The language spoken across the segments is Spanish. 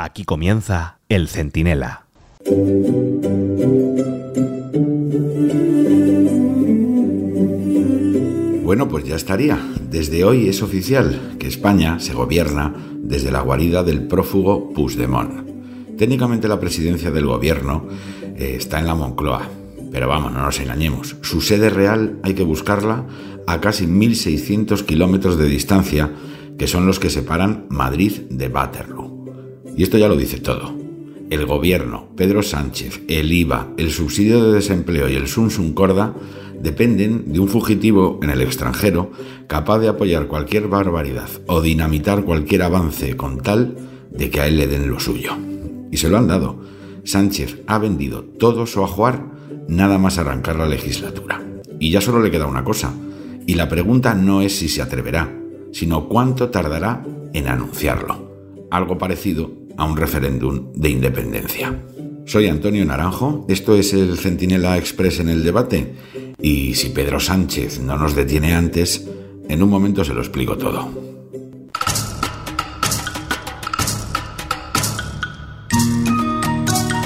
Aquí comienza El Centinela. Bueno, pues ya estaría. Desde hoy es oficial que España se gobierna desde la guarida del prófugo Puigdemont. Técnicamente la presidencia del gobierno eh, está en la Moncloa, pero vamos, no nos engañemos. Su sede real hay que buscarla a casi 1.600 kilómetros de distancia, que son los que separan Madrid de Waterloo. Y esto ya lo dice todo. El gobierno, Pedro Sánchez, el IVA, el subsidio de desempleo y el Sunsun Corda dependen de un fugitivo en el extranjero capaz de apoyar cualquier barbaridad o dinamitar cualquier avance con tal de que a él le den lo suyo. Y se lo han dado. Sánchez ha vendido todo su ajuar nada más arrancar la legislatura. Y ya solo le queda una cosa. Y la pregunta no es si se atreverá, sino cuánto tardará en anunciarlo. Algo parecido a un referéndum de independencia. Soy Antonio Naranjo, esto es el Centinela Express en el debate y si Pedro Sánchez no nos detiene antes, en un momento se lo explico todo.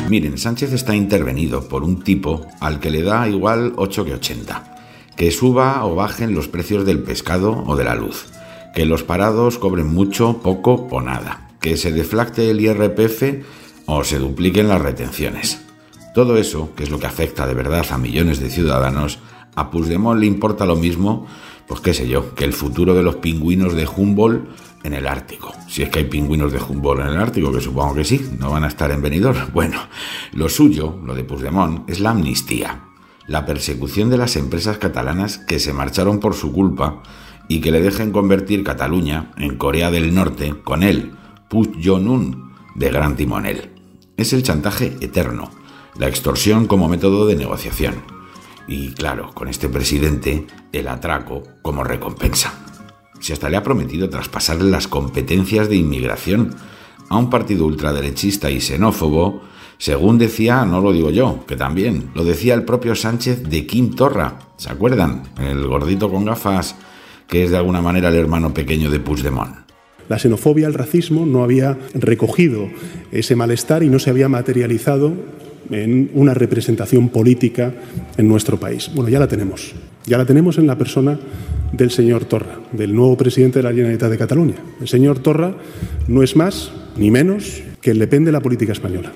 Miren, Sánchez está intervenido por un tipo al que le da igual 8 que 80. Que suba o bajen los precios del pescado o de la luz. Que los parados cobren mucho, poco o nada. Que se deflacte el IRPF o se dupliquen las retenciones. Todo eso, que es lo que afecta de verdad a millones de ciudadanos, a Puigdemont le importa lo mismo, pues qué sé yo, que el futuro de los pingüinos de Humboldt en el Ártico. Si es que hay pingüinos de Humboldt en el Ártico, que supongo que sí, no van a estar en Benidorm. Bueno, lo suyo, lo de Puigdemont, es la amnistía, la persecución de las empresas catalanas que se marcharon por su culpa y que le dejen convertir Cataluña en Corea del Norte con él, Puigdemont, de gran timonel. Es el chantaje eterno la extorsión como método de negociación. Y claro, con este presidente, el atraco como recompensa. Si hasta le ha prometido traspasarle las competencias de inmigración a un partido ultraderechista y xenófobo, según decía, no lo digo yo, que también lo decía el propio Sánchez de Kim Torra, ¿se acuerdan? El gordito con gafas que es de alguna manera el hermano pequeño de Puigdemont. La xenofobia, el racismo no había recogido ese malestar y no se había materializado en una representación política en nuestro país. Bueno, ya la tenemos. Ya la tenemos en la persona del señor Torra, del nuevo presidente de la Generalitat de Cataluña. El señor Torra no es más ni menos que el Le Pen de la política española.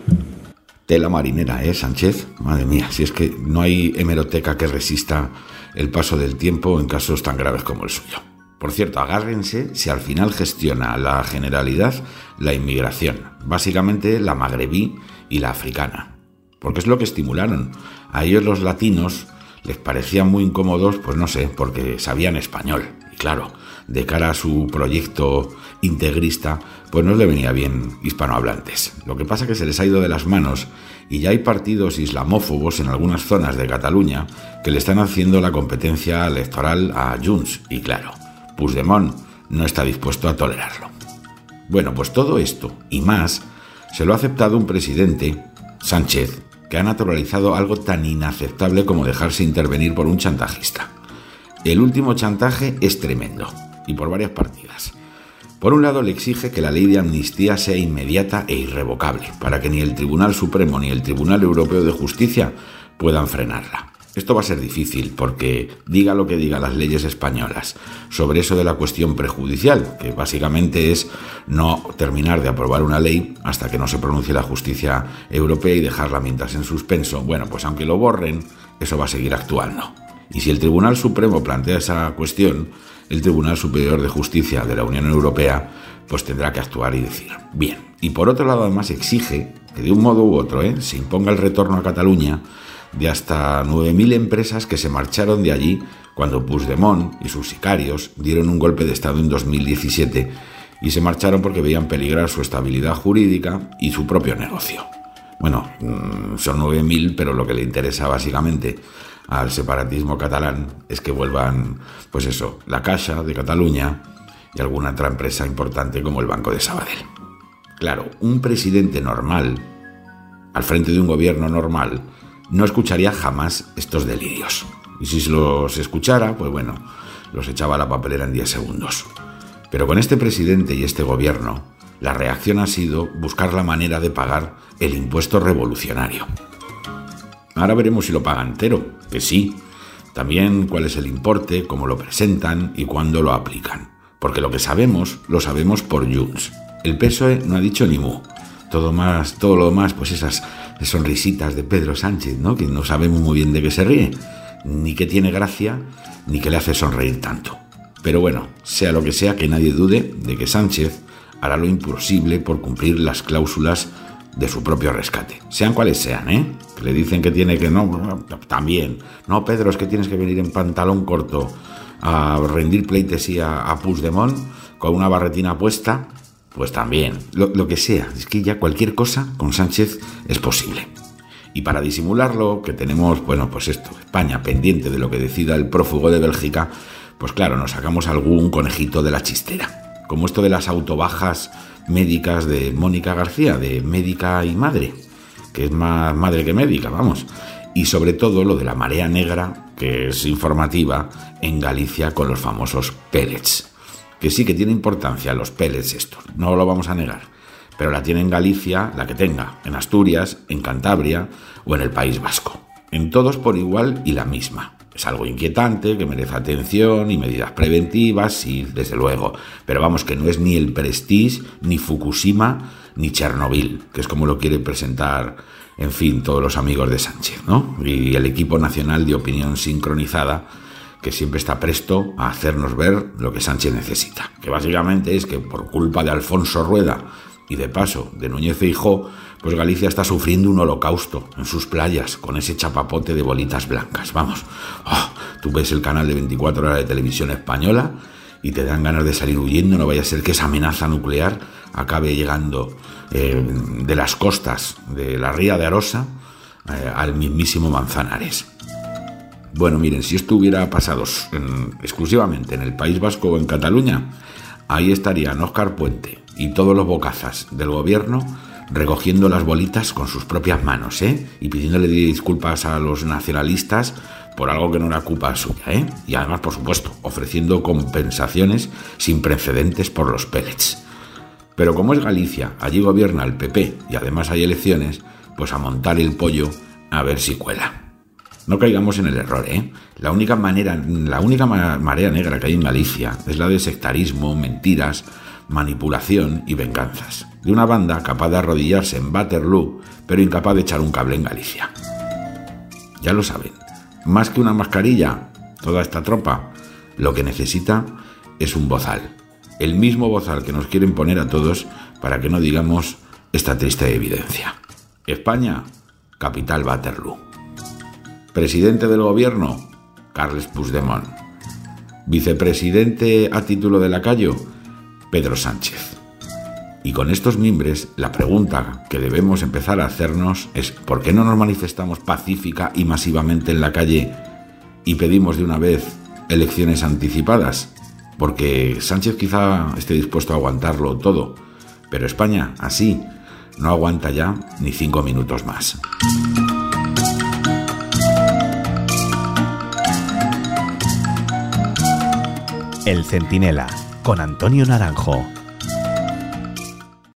Tela marinera, ¿eh, Sánchez? Madre mía, si es que no hay hemeroteca que resista el paso del tiempo en casos tan graves como el suyo. Por cierto, agárrense si al final gestiona la generalidad la inmigración, básicamente la magrebí y la africana porque es lo que estimularon. A ellos los latinos les parecían muy incómodos, pues no sé, porque sabían español. Y claro, de cara a su proyecto integrista, pues no le venía bien hispanohablantes. Lo que pasa es que se les ha ido de las manos y ya hay partidos islamófobos en algunas zonas de Cataluña que le están haciendo la competencia electoral a Junts. Y claro, Puigdemont no está dispuesto a tolerarlo. Bueno, pues todo esto y más se lo ha aceptado un presidente, Sánchez, que ha naturalizado algo tan inaceptable como dejarse intervenir por un chantajista. El último chantaje es tremendo, y por varias partidas. Por un lado, le exige que la ley de amnistía sea inmediata e irrevocable, para que ni el Tribunal Supremo ni el Tribunal Europeo de Justicia puedan frenarla. Esto va a ser difícil porque diga lo que diga las leyes españolas sobre eso de la cuestión prejudicial, que básicamente es no terminar de aprobar una ley hasta que no se pronuncie la justicia europea y dejarla mientras en suspenso. Bueno, pues aunque lo borren, eso va a seguir actuando. Y si el Tribunal Supremo plantea esa cuestión, el Tribunal Superior de Justicia de la Unión Europea pues tendrá que actuar y decir, bien. Y por otro lado además exige que de un modo u otro ¿eh? se imponga el retorno a Cataluña de hasta 9.000 empresas que se marcharon de allí cuando Puigdemont y sus sicarios dieron un golpe de Estado en 2017 y se marcharon porque veían peligrar su estabilidad jurídica y su propio negocio. Bueno, mm, son 9.000, pero lo que le interesa básicamente al separatismo catalán es que vuelvan, pues eso, la Caixa de Cataluña y alguna otra empresa importante como el Banco de Sabadell. Claro, un presidente normal, al frente de un gobierno normal, no escucharía jamás estos delirios. Y si los escuchara, pues bueno, los echaba a la papelera en 10 segundos. Pero con este presidente y este gobierno, la reacción ha sido buscar la manera de pagar el impuesto revolucionario. Ahora veremos si lo paga entero, que sí. También cuál es el importe, cómo lo presentan y cuándo lo aplican. Porque lo que sabemos, lo sabemos por Junts. El PSOE no ha dicho ni mu. Todo más, todo lo demás, pues esas sonrisitas de Pedro Sánchez, ¿no? Que no sabemos muy bien de qué se ríe, ni que tiene gracia, ni que le hace sonreír tanto. Pero bueno, sea lo que sea, que nadie dude de que Sánchez hará lo imposible por cumplir las cláusulas de su propio rescate, sean cuales sean, ¿eh? Que le dicen que tiene que no, también. No, Pedro, es que tienes que venir en pantalón corto a rendir pleitesía a Puigdemont con una barretina puesta, pues también. Lo, que sea, es que ya cualquier cosa con Sánchez es posible. Y para disimularlo, que tenemos, bueno, pues esto, España pendiente de lo que decida el prófugo de Bélgica, pues claro, nos sacamos algún conejito de la chistera. Como esto de las autobajas médicas de Mónica García, de médica y madre, que es más madre que médica, vamos. Y sobre todo lo de la marea negra, que es informativa, en Galicia con los famosos pellets. Que sí que tiene importancia los pellets estos, no lo vamos a negar. Pero la tiene en Galicia, la que tenga, en Asturias, en Cantabria o en el País Vasco. En todos por igual y la misma. Es algo inquietante, que merece atención y medidas preventivas, sí, desde luego. Pero vamos, que no es ni el Prestige, ni Fukushima, ni Chernobyl, que es como lo quiere presentar, en fin, todos los amigos de Sánchez, ¿no? Y el equipo nacional de opinión sincronizada, que siempre está presto a hacernos ver lo que Sánchez necesita. Que básicamente es que por culpa de Alfonso Rueda y de paso de Núñez Feijó, pues Galicia está sufriendo un holocausto en sus playas con ese chapapote de bolitas blancas. Vamos, oh, tú ves el canal de 24 horas de televisión española y te dan ganas de salir huyendo, no vaya a ser que esa amenaza nuclear acabe llegando eh, de las costas de la ría de Arosa eh, al mismísimo Manzanares. Bueno, miren, si esto hubiera pasado exclusivamente en el País Vasco o en Cataluña, ahí estarían Óscar Puente y todos los bocazas del gobierno recogiendo las bolitas con sus propias manos, ¿eh? Y pidiéndole disculpas a los nacionalistas por algo que no era culpa suya, ¿eh? Y además, por supuesto, ofreciendo compensaciones sin precedentes por los pellets. Pero como es Galicia, allí gobierna el PP y además hay elecciones, pues a montar el pollo a ver si cuela. No caigamos en el error, ¿eh? La única manera, la única marea negra que hay en Galicia es la de sectarismo, mentiras, manipulación y venganzas, de una banda capaz de arrodillarse en Waterloo, pero incapaz de echar un cable en Galicia. Ya lo saben, más que una mascarilla, toda esta tropa lo que necesita es un bozal, el mismo bozal que nos quieren poner a todos para que no digamos esta triste evidencia. España, capital Waterloo. Presidente del gobierno, Carles Puigdemont. Vicepresidente a título de lacayo, Pedro Sánchez. Y con estos mimbres, la pregunta que debemos empezar a hacernos es ¿por qué no nos manifestamos pacífica y masivamente en la calle y pedimos de una vez elecciones anticipadas? Porque Sánchez quizá esté dispuesto a aguantarlo todo, pero España, así, no aguanta ya ni cinco minutos más. El Centinela con Antonio Naranjo.